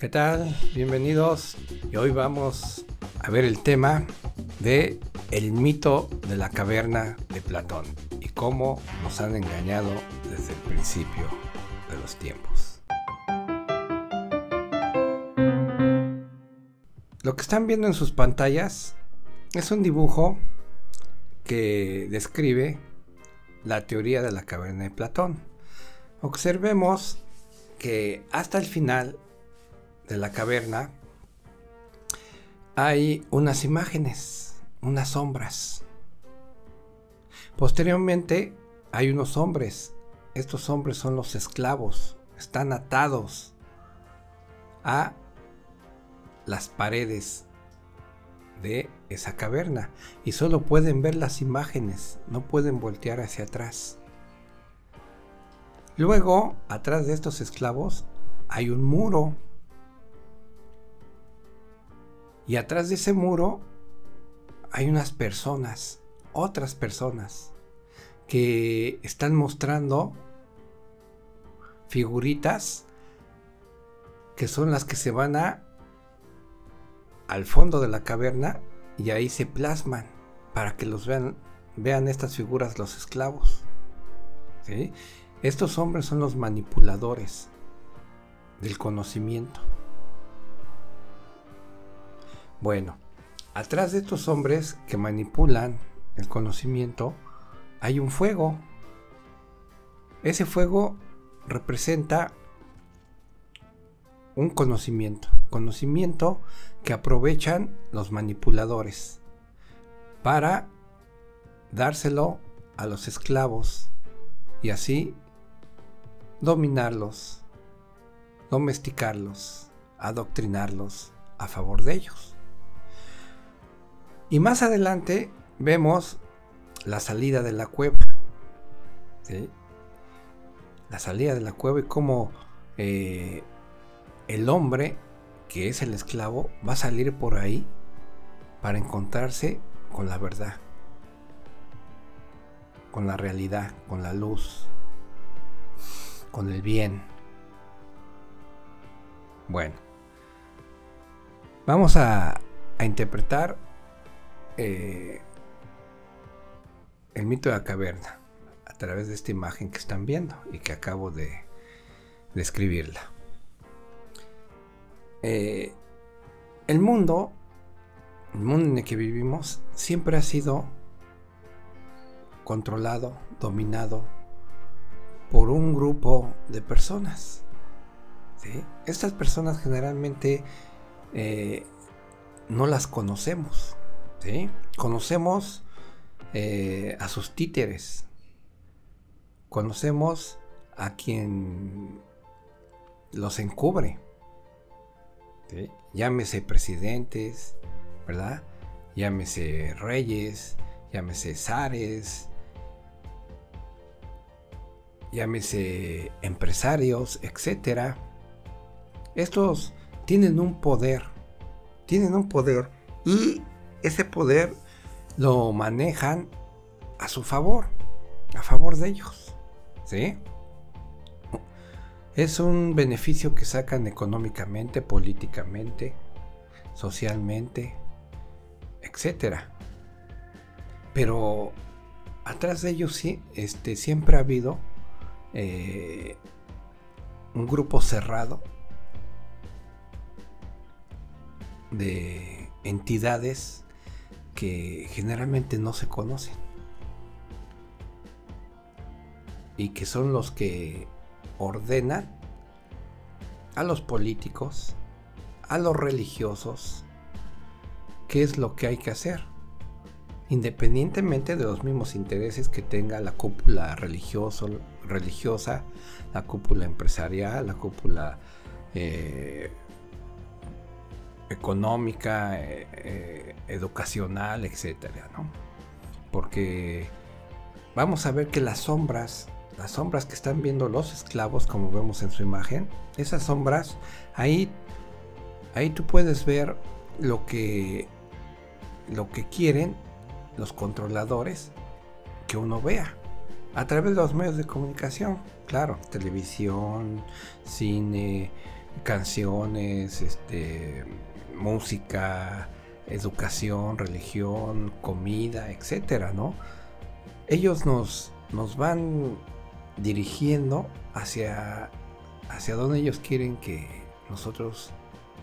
¿Qué tal? Bienvenidos. Y hoy vamos a ver el tema de el mito de la caverna de Platón y cómo nos han engañado desde el principio de los tiempos. Lo que están viendo en sus pantallas es un dibujo que describe la teoría de la caverna de Platón. Observemos que hasta el final de la caverna hay unas imágenes, unas sombras. Posteriormente hay unos hombres. Estos hombres son los esclavos. Están atados a las paredes de esa caverna y solo pueden ver las imágenes, no pueden voltear hacia atrás. Luego, atrás de estos esclavos, hay un muro. Y atrás de ese muro hay unas personas, otras personas, que están mostrando figuritas que son las que se van a al fondo de la caverna y ahí se plasman para que los vean vean estas figuras los esclavos. Estos hombres son los manipuladores del conocimiento. Bueno, atrás de estos hombres que manipulan el conocimiento hay un fuego. Ese fuego representa un conocimiento, conocimiento que aprovechan los manipuladores para dárselo a los esclavos y así dominarlos, domesticarlos, adoctrinarlos a favor de ellos. Y más adelante vemos la salida de la cueva. La salida de la cueva y cómo eh, el hombre, que es el esclavo, va a salir por ahí para encontrarse con la verdad, con la realidad, con la luz, con el bien. Bueno, vamos a, interpretar eh, el mito de la caverna a través de esta imagen que están viendo y que acabo de describirla. Eh, el mundo, el mundo en el que vivimos, siempre ha sido controlado, dominado por un grupo de personas. Estas personas generalmente eh, no las conocemos. Conocemos eh, a sus títeres. Conocemos a quien los encubre. Llámese presidentes, ¿verdad? Llámese reyes, llámese zares, llámese empresarios, etcétera. Estos tienen un poder, tienen un poder y ese poder lo manejan a su favor, a favor de ellos, ¿sí? Es un beneficio que sacan económicamente, políticamente, socialmente, etcétera. Pero atrás de ellos sí, este, siempre ha habido eh, un grupo cerrado de entidades que generalmente no se conocen. Y que son los que ordenan a los políticos, a los religiosos, qué es lo que hay que hacer. Independientemente de los mismos intereses que tenga la cúpula religioso, religiosa, la cúpula empresarial, la cúpula eh, económica, eh, eh, educacional, etcétera, Porque vamos a ver que las sombras, las sombras que están viendo los esclavos, como vemos en su imagen, esas sombras, ahí, ahí tú puedes ver lo que, lo que quieren los controladores que uno vea a través de los medios de comunicación, claro, televisión, cine, canciones, este, música, educación, religión, comida, etcétera, ¿no? Ellos nos, nos van dirigiendo hacia, hacia donde ellos quieren que nosotros,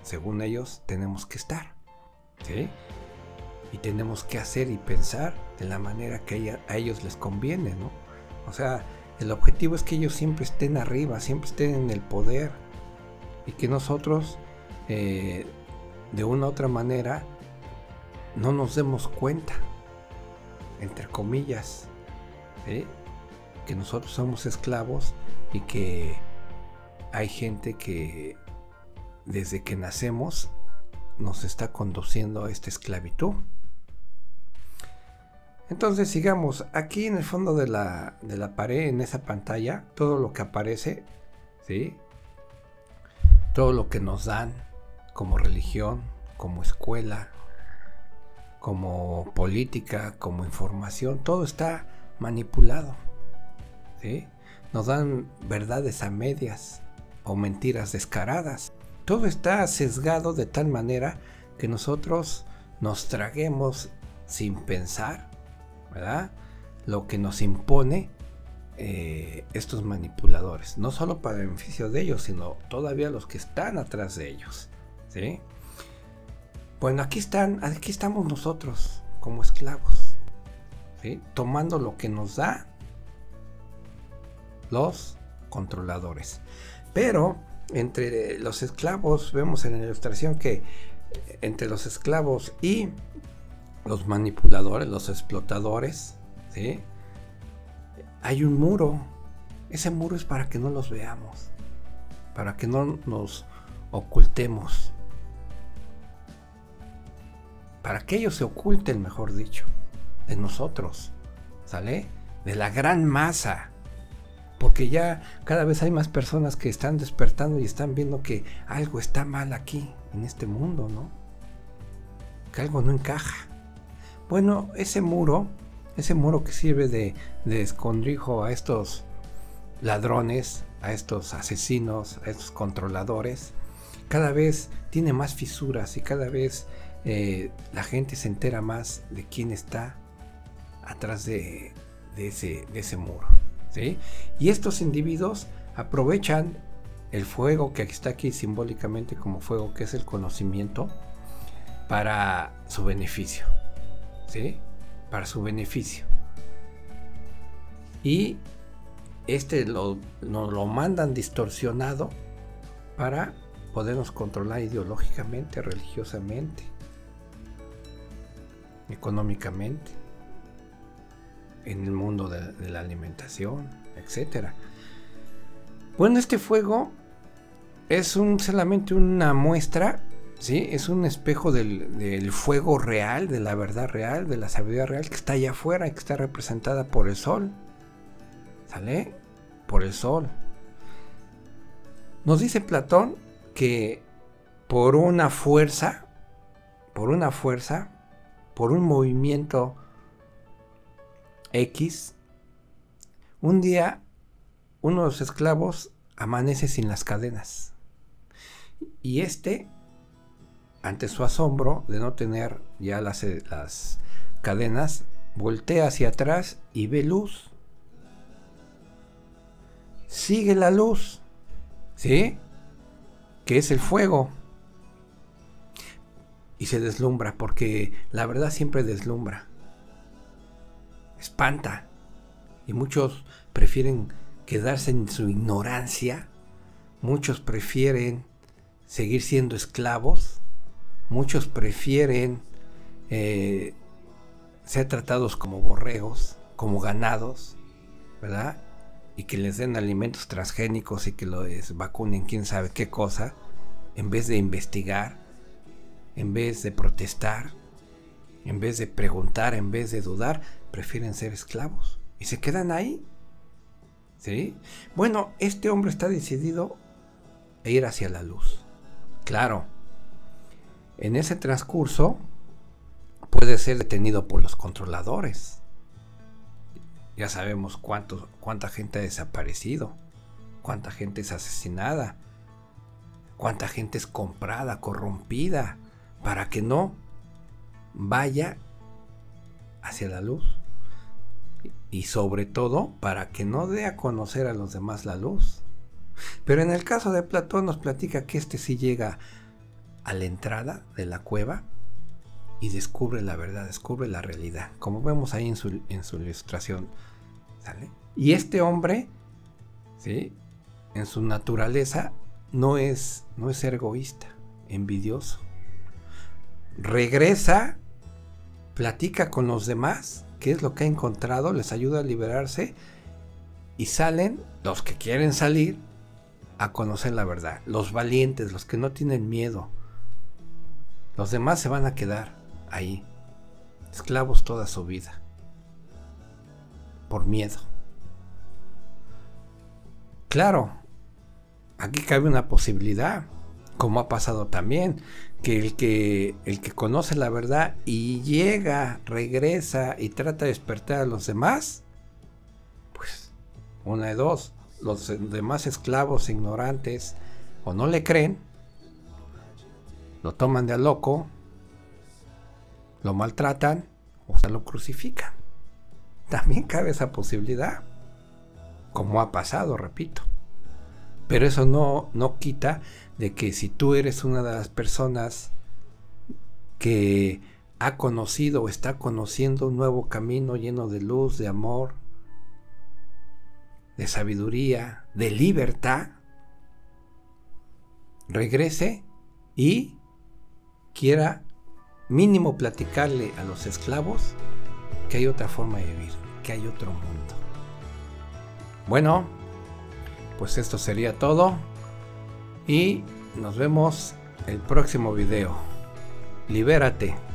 según ellos, tenemos que estar. ¿sí? Y tenemos que hacer y pensar de la manera que a ellos les conviene, ¿no? O sea, el objetivo es que ellos siempre estén arriba, siempre estén en el poder. Y que nosotros, eh, de una u otra manera, no nos demos cuenta, entre comillas, que nosotros somos esclavos y que hay gente que desde que nacemos nos está conduciendo a esta esclavitud. Entonces sigamos, aquí en el fondo de la, de la pared, en esa pantalla, todo lo que aparece, ¿sí? Todo lo que nos dan como religión, como escuela, como política, como información, todo está manipulado. Nos dan verdades a medias o mentiras descaradas. Todo está sesgado de tal manera que nosotros nos traguemos sin pensar. Lo que nos impone eh, estos manipuladores, no solo para beneficio de ellos, sino todavía los que están atrás de ellos, ¿sí? Bueno, aquí están, aquí estamos nosotros como esclavos. Tomando lo que nos da los controladores. Pero entre los esclavos, vemos en la ilustración que entre los esclavos y los manipuladores, los explotadores. Hay un muro. Ese muro es para que no los veamos, para que no nos ocultemos, para que ellos se oculten, mejor dicho, de nosotros, ¿sale? De la gran masa. Porque ya cada vez hay más personas que están despertando y están viendo que algo está mal aquí, en este mundo, ¿no? Que algo no encaja. Bueno, ese muro, ese muro que sirve de, escondrijo a estos ladrones, a estos asesinos, a estos controladores, cada vez tiene más fisuras y cada vez eh, la gente se entera más de quién está atrás de, ese, muro. ¿sí? Y estos individuos aprovechan el fuego que está aquí simbólicamente como fuego, que es el conocimiento, para su beneficio. ¿sí? Para su beneficio. Y este lo, nos lo mandan distorsionado para podernos controlar ideológicamente, religiosamente, económicamente, en el mundo de, la alimentación, etc. Bueno, este fuego es un, solamente una muestra ¿sí? Es un espejo del, fuego real, de la verdad real, de la sabiduría real que está allá afuera que está representada por el sol. ¿Sale? Por el sol. Nos dice Platón que por una fuerza, por una fuerza, por un movimiento X, un día uno de los esclavos amanece sin las cadenas. Y este ante su asombro de no tener ya las, eh, las cadenas, voltea hacia atrás y ve luz. Sigue la luz, ¿sí? Que es el fuego. Y se deslumbra, porque la verdad siempre deslumbra. Espanta. Y muchos prefieren quedarse en su ignorancia. Muchos prefieren seguir siendo esclavos muchos prefieren eh, ser tratados como borregos, como ganados, ¿verdad? Y que les den alimentos transgénicos y que los vacunen quién sabe qué cosa, en vez de investigar, en vez de protestar, en vez de preguntar, en vez de dudar, prefieren ser esclavos. Y se quedan ahí. ¿Sí? Bueno, este hombre está decidido a ir hacia la luz. Claro, en ese transcurso puede ser detenido por los controladores. Ya sabemos cuánta gente ha desaparecido, cuánta gente es asesinada, cuánta gente es comprada, corrompida, para que no vaya hacia la luz. Y sobre todo para que no dé a conocer a los demás la luz. Pero en el caso de Platón nos platica que este sí llega a la entrada de la cueva y descubre la verdad, descubre la realidad, como vemos ahí en su, en su ilustración. Y este hombre, ¿sí? en su naturaleza, no es, no es egoísta, envidioso. Regresa, platica con los demás, qué es lo que ha encontrado, les ayuda a liberarse y salen los que quieren salir a conocer la verdad, los valientes, los que no tienen miedo. Los demás se van a quedar ahí, esclavos toda su vida, por miedo. Claro, aquí cabe una posibilidad, como ha pasado también, que el que el que conoce la verdad y llega, regresa y trata de despertar a los demás, pues una de dos, los demás esclavos ignorantes o no le creen, lo toman de a loco, lo maltratan o hasta lo crucifican. También cabe esa posibilidad, como ha pasado, repito. Pero eso no, no quita de que si tú eres una de las personas que ha conocido o está conociendo un nuevo camino lleno de luz, de amor, de sabiduría, de libertad, regrese y quiera mínimo platicarle a los esclavos que hay otra forma de vivir, que hay otro mundo. Bueno, pues esto sería todo y nos vemos el próximo video. Libérate.